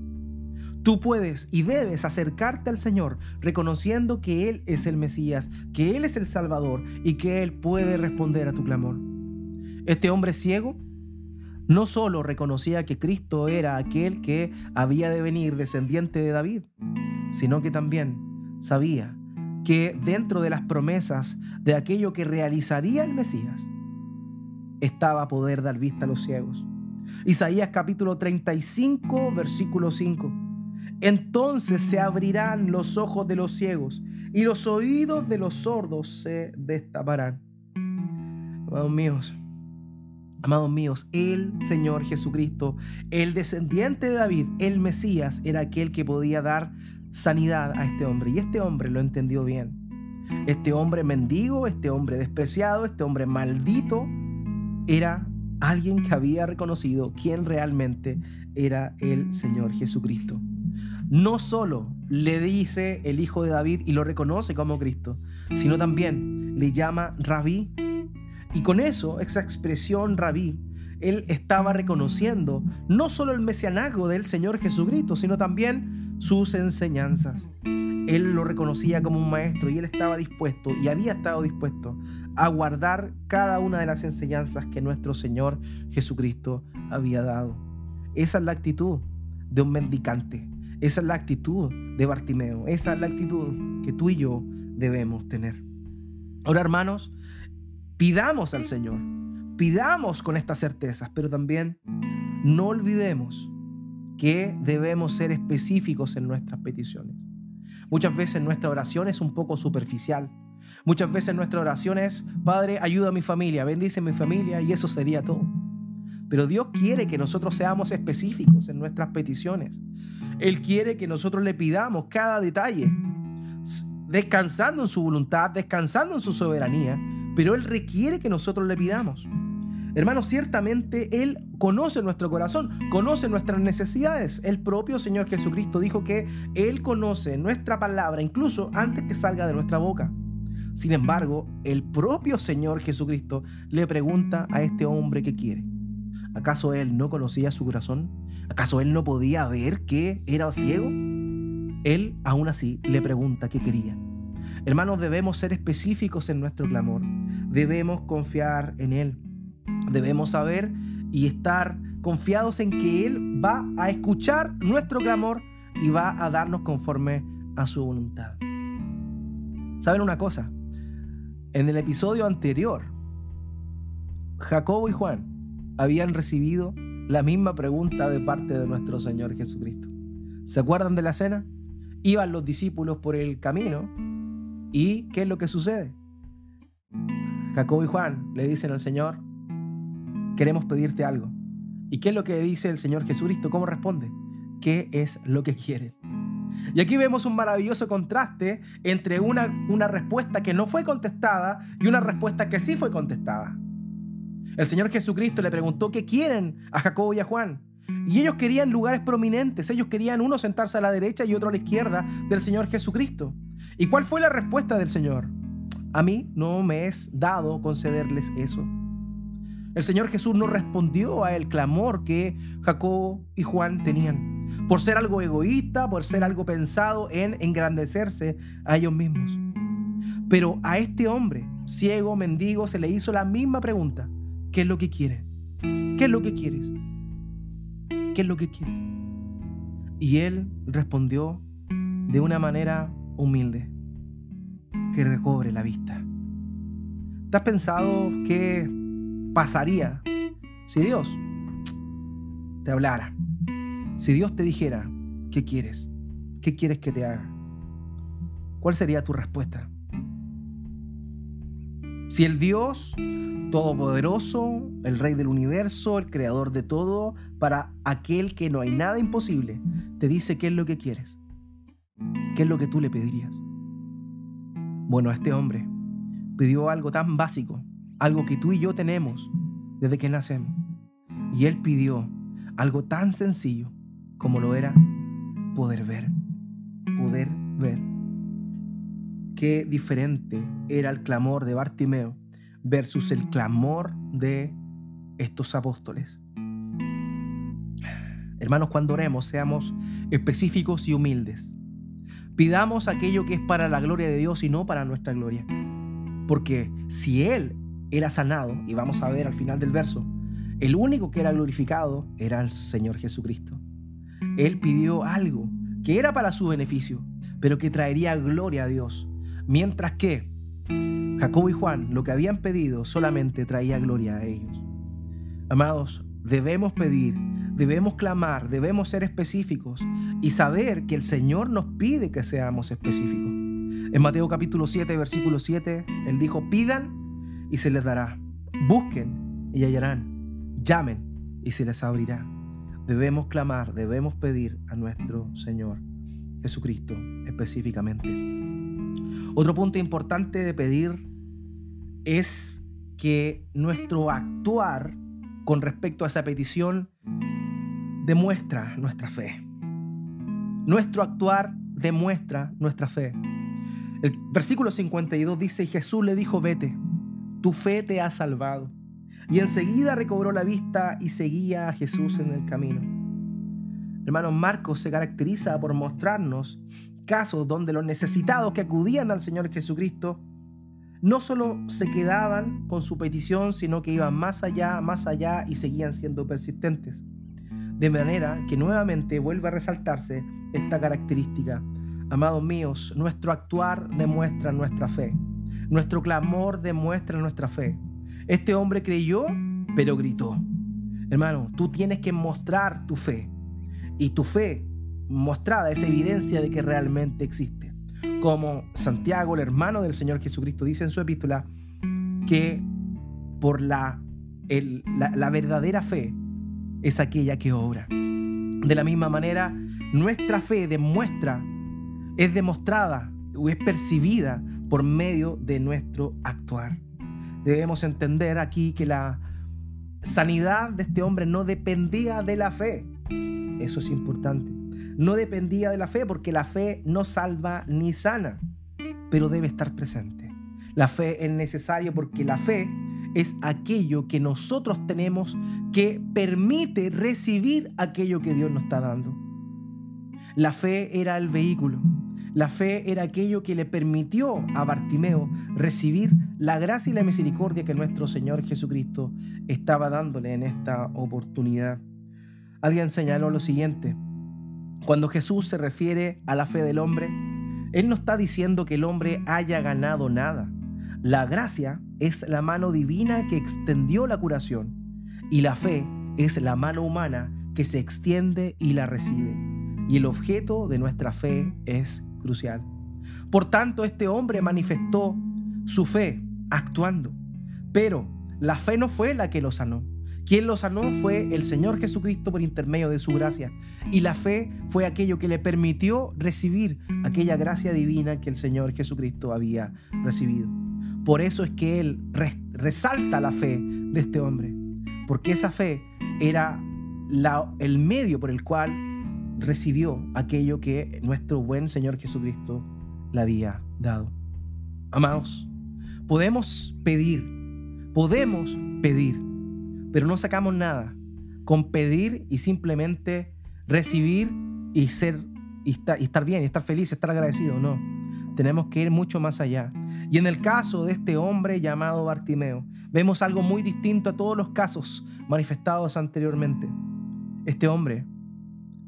Tú puedes y debes acercarte al Señor reconociendo que Él es el Mesías, que Él es el Salvador y que Él puede responder a tu clamor. Este hombre ciego no solo reconocía que Cristo era aquel que había de venir descendiente de David, sino que también sabía que dentro de las promesas de aquello que realizaría el Mesías estaba poder dar vista a los ciegos, Isaías capítulo 35, versículo 5. Entonces se abrirán los ojos de los ciegos y los oídos de los sordos se destaparán. Amados míos, amados míos, el Señor Jesucristo, el descendiente de David, el Mesías, era aquel que podía dar sanidad a este hombre. Y este hombre lo entendió bien. Este hombre mendigo, este hombre despreciado, este hombre maldito, era alguien que había reconocido quién realmente era el Señor Jesucristo. No solo le dice el Hijo de David y lo reconoce como Cristo, sino también le llama rabí. Y con eso, esa expresión rabí, él estaba reconociendo no solo el mesianago del Señor Jesucristo, sino también sus enseñanzas. Él lo reconocía como un maestro y él estaba dispuesto y había estado dispuesto a guardar cada una de las enseñanzas que nuestro Señor Jesucristo había dado. Esa es la actitud de un mendicante. Esa es la actitud de Bartimeo. Esa es la actitud que tú y yo debemos tener. Ahora, hermanos, pidamos al Señor, pidamos con estas certezas, pero también no olvidemos que debemos ser específicos en nuestras peticiones. Muchas veces nuestra oración es un poco superficial. Muchas veces nuestra oración es, Padre, ayuda a mi familia, bendice a mi familia y eso sería todo. Pero Dios quiere que nosotros seamos específicos en nuestras peticiones. Él quiere que nosotros le pidamos cada detalle, descansando en su voluntad, descansando en su soberanía, pero Él requiere que nosotros le pidamos. Hermanos, ciertamente Él conoce nuestro corazón, conoce nuestras necesidades. El propio Señor Jesucristo dijo que Él conoce nuestra palabra incluso antes que salga de nuestra boca. Sin embargo, el propio Señor Jesucristo le pregunta a este hombre qué quiere. ¿Acaso Él no conocía su corazón? ¿Acaso Él no podía ver que era ciego? Él aún así le pregunta qué quería. Hermanos, debemos ser específicos en nuestro clamor. Debemos confiar en Él. Debemos saber y estar confiados en que Él va a escuchar nuestro clamor y va a darnos conforme a su voluntad. ¿Saben una cosa? En el episodio anterior, Jacobo y Juan habían recibido la misma pregunta de parte de nuestro Señor Jesucristo. ¿Se acuerdan de la cena? Iban los discípulos por el camino y ¿qué es lo que sucede? Jacobo y Juan le dicen al Señor, queremos pedirte algo. ¿Y qué es lo que dice el Señor Jesucristo? ¿Cómo responde? ¿Qué es lo que quieren? Y aquí vemos un maravilloso contraste entre una, una respuesta que no fue contestada y una respuesta que sí fue contestada. El Señor Jesucristo le preguntó qué quieren a Jacobo y a Juan. Y ellos querían lugares prominentes, ellos querían uno sentarse a la derecha y otro a la izquierda del Señor Jesucristo. ¿Y cuál fue la respuesta del Señor? A mí no me es dado concederles eso. El Señor Jesús no respondió a el clamor que Jacob y Juan tenían, por ser algo egoísta, por ser algo pensado en engrandecerse a ellos mismos. Pero a este hombre, ciego, mendigo, se le hizo la misma pregunta. ¿Qué es lo que quiere? ¿Qué es lo que quieres? ¿Qué es lo que quieres? Y él respondió de una manera humilde, que recobre la vista. ¿Te has pensado que pasaría si Dios te hablara? Si Dios te dijera, ¿qué quieres? ¿Qué quieres que te haga? ¿Cuál sería tu respuesta? Si el Dios Todopoderoso, el Rey del universo, el Creador de todo, para aquel que no hay nada imposible, te dice qué es lo que quieres, qué es lo que tú le pedirías. Bueno, este hombre pidió algo tan básico algo que tú y yo tenemos desde que nacemos. Y Él pidió algo tan sencillo como lo era poder ver, poder ver. Qué diferente era el clamor de Bartimeo versus el clamor de estos apóstoles. Hermanos, cuando oremos, seamos específicos y humildes. Pidamos aquello que es para la gloria de Dios y no para nuestra gloria. Porque si Él era sanado, y vamos a ver al final del verso, el único que era glorificado era el Señor Jesucristo. Él pidió algo que era para su beneficio, pero que traería gloria a Dios, mientras que Jacobo y Juan lo que habían pedido solamente traía gloria a ellos. Amados, debemos pedir, debemos clamar, debemos ser específicos y saber que el Señor nos pide que seamos específicos. En Mateo capítulo 7, versículo 7, Él dijo, pidan y se les dará, busquen y hallarán, llamen y se les abrirá. Debemos clamar, debemos pedir a nuestro Señor Jesucristo específicamente. Otro punto importante de pedir es que nuestro actuar con respecto a esa petición demuestra nuestra fe. Nuestro actuar demuestra nuestra fe. El versículo 52 dice, y Jesús le dijo, vete, tu fe te ha salvado. Y enseguida recobró la vista y seguía a Jesús en el camino. Hermano, Marcos se caracteriza por mostrarnos casos donde los necesitados que acudían al Señor Jesucristo no solo se quedaban con su petición, sino que iban más allá, más allá y seguían siendo persistentes. De manera que nuevamente vuelve a resaltarse esta característica. Amados míos, nuestro actuar demuestra nuestra fe. Nuestro clamor demuestra nuestra fe. Este hombre creyó, pero gritó. Hermano, tú tienes que mostrar tu fe. Y tu fe mostrada es evidencia de que realmente existe como Santiago, el hermano del Señor Jesucristo, dice en su epístola, que por la, la, verdadera fe es aquella que obra. De la misma manera, nuestra fe demuestra, es demostrada o es percibida por medio de nuestro actuar. Debemos entender aquí que la sanidad de este hombre no dependía de la fe. Eso es importante no dependía de la fe, porque la fe no salva ni sana, pero debe estar presente. La fe es necesaria porque la fe es aquello que nosotros tenemos que permite recibir aquello que Dios nos está dando. La fe era el vehículo. La fe era aquello que le permitió a Bartimeo recibir la gracia y la misericordia que nuestro Señor Jesucristo estaba dándole en esta oportunidad. Alguien señaló lo siguiente, cuando Jesús se refiere a la fe del hombre, Él no está diciendo que el hombre haya ganado nada. La gracia es la mano divina que extendió la curación y la fe es la mano humana que se extiende y la recibe. Y el objeto de nuestra fe es crucial. Por tanto, este hombre manifestó su fe actuando, pero la fe no fue la que lo sanó. Quien lo sanó fue el Señor Jesucristo por intermedio de su gracia. Y la fe fue aquello que le permitió recibir aquella gracia divina que el Señor Jesucristo había recibido. Por eso es que Él resalta la fe de este hombre. Porque esa fe era el medio por el cual recibió aquello que nuestro buen Señor Jesucristo le había dado. Amados, podemos pedir, podemos pedir pero no sacamos nada con pedir y simplemente recibir y ser y estar, bien, estar feliz, estar agradecido. No, tenemos que ir mucho más allá. Y en el caso de este hombre llamado Bartimeo, vemos algo muy distinto a todos los casos manifestados anteriormente. Este hombre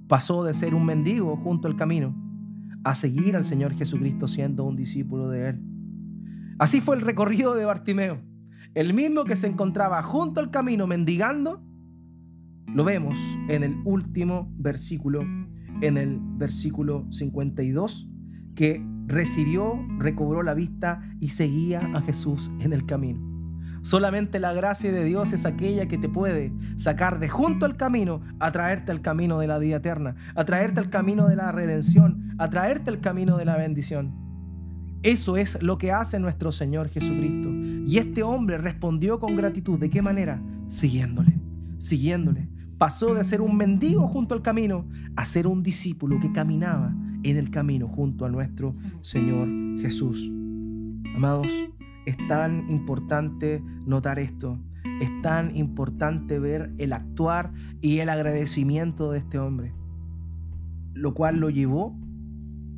pasó de ser un mendigo junto al camino a seguir al Señor Jesucristo siendo un discípulo de él. Así fue el recorrido de Bartimeo el mismo que se encontraba junto al camino mendigando, lo vemos en el último versículo, en el versículo 52, que recibió, recobró la vista y seguía a Jesús en el camino. Solamente la gracia de Dios es aquella que te puede sacar de junto al camino, a traerte al camino de la vida eterna, a traerte al camino de la redención, a traerte al camino de la bendición. Eso es lo que hace nuestro Señor Jesucristo. Y este hombre respondió con gratitud. ¿De qué manera? Siguiéndole, siguiéndole. Pasó de ser un mendigo junto al camino a ser un discípulo que caminaba en el camino junto a nuestro Señor Jesús. Amados, es tan importante notar esto. Es tan importante ver el actuar y el agradecimiento de este hombre, lo cual lo llevó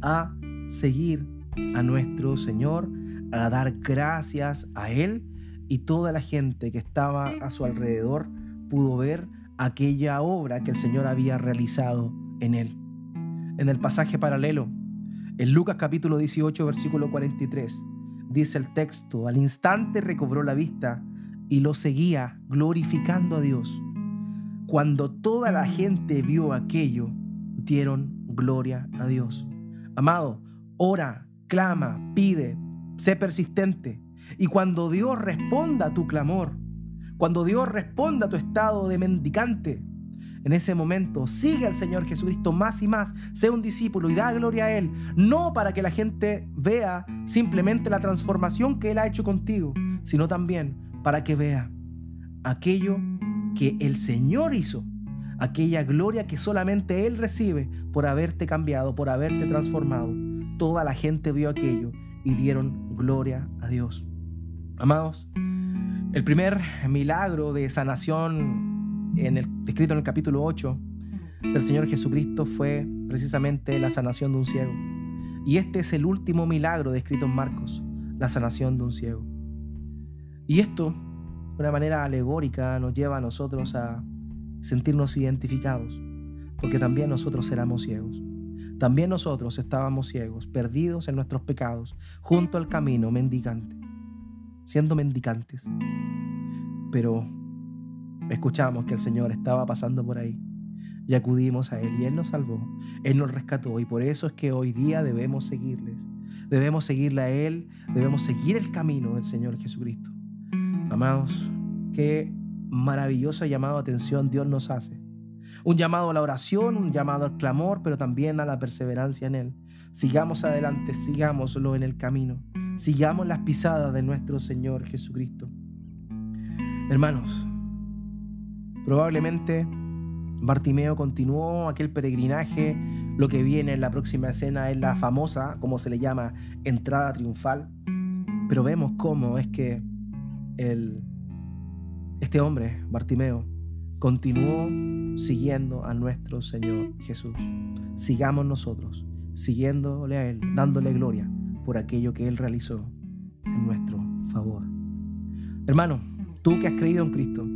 a seguir a nuestro Señor, a dar gracias a Él y toda la gente que estaba a su alrededor pudo ver aquella obra que el Señor había realizado en Él. En el pasaje paralelo, en Lucas capítulo 18, versículo 43, dice el texto, al instante recobró la vista y lo seguía glorificando a Dios. Cuando toda la gente vio aquello, dieron gloria a Dios. Amado, ora, clama, pide, sé persistente. Y cuando Dios responda a tu clamor, cuando Dios responda a tu estado de mendicante, en ese momento sigue al Señor Jesucristo más y más, sea un discípulo y da gloria a Él, no para que la gente vea simplemente la transformación que Él ha hecho contigo, sino también para que vea aquello que el Señor hizo, aquella gloria que solamente Él recibe por haberte cambiado, por haberte transformado. Toda la gente vio aquello y dieron gloria a Dios. Amados, el primer milagro de sanación en el, descrito en el capítulo 8 del Señor Jesucristo fue precisamente la sanación de un ciego. Y este es el último milagro descrito en Marcos, la sanación de un ciego. Y esto, de una manera alegórica, nos lleva a nosotros a sentirnos identificados, porque también nosotros éramos ciegos. También nosotros estábamos ciegos, perdidos en nuestros pecados, junto al camino mendicante, siendo mendicantes. Pero escuchamos que el Señor estaba pasando por ahí y acudimos a Él y Él nos salvó, Él nos rescató y por eso es que hoy día debemos seguirles. Debemos seguirle a Él, debemos seguir el camino del Señor Jesucristo. Amados, qué maravilloso llamado de atención Dios nos hace un llamado a la oración, un llamado al clamor, pero también a la perseverancia en Él. Sigamos adelante, sigámoslo en el camino. Sigamos las pisadas de nuestro Señor Jesucristo. Hermanos, probablemente Bartimeo continuó aquel peregrinaje. Lo que viene en la próxima escena es la famosa, como se le llama, entrada triunfal. Pero vemos cómo es que el, este hombre, Bartimeo, continuó siguiendo a nuestro Señor Jesús. Sigamos nosotros, siguiéndole a Él, dándole gloria por aquello que Él realizó en nuestro favor. Hermano, tú que has creído en Cristo,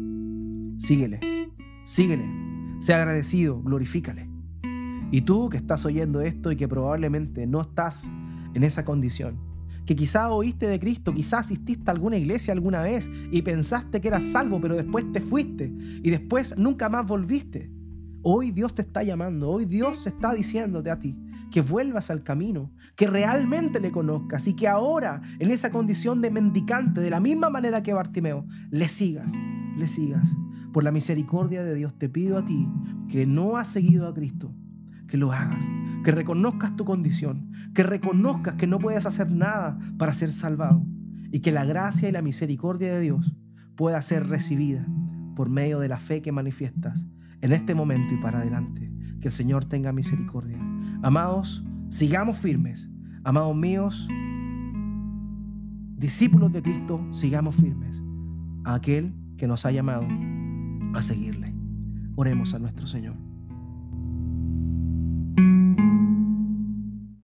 síguele, síguele, sea agradecido, glorifícale. Y tú que estás oyendo esto y que probablemente no estás en esa condición, que quizá oíste de Cristo, quizá asististe a alguna iglesia alguna vez y pensaste que eras salvo, pero después te fuiste y después nunca más volviste. Hoy Dios te está llamando, hoy Dios está diciéndote a ti que vuelvas al camino, que realmente le conozcas y que ahora en esa condición de mendicante, de la misma manera que Bartimeo, le sigas, le sigas. Por la misericordia de Dios te pido a ti que no has seguido a Cristo, que lo hagas, que reconozcas tu condición, que reconozcas que no puedes hacer nada para ser salvado y que la gracia y la misericordia de Dios pueda ser recibida por medio de la fe que manifiestas en este momento y para adelante. Que el Señor tenga misericordia. Amados, sigamos firmes. Amados míos, discípulos de Cristo, sigamos firmes a aquel que nos ha llamado a seguirle. Oremos a nuestro Señor.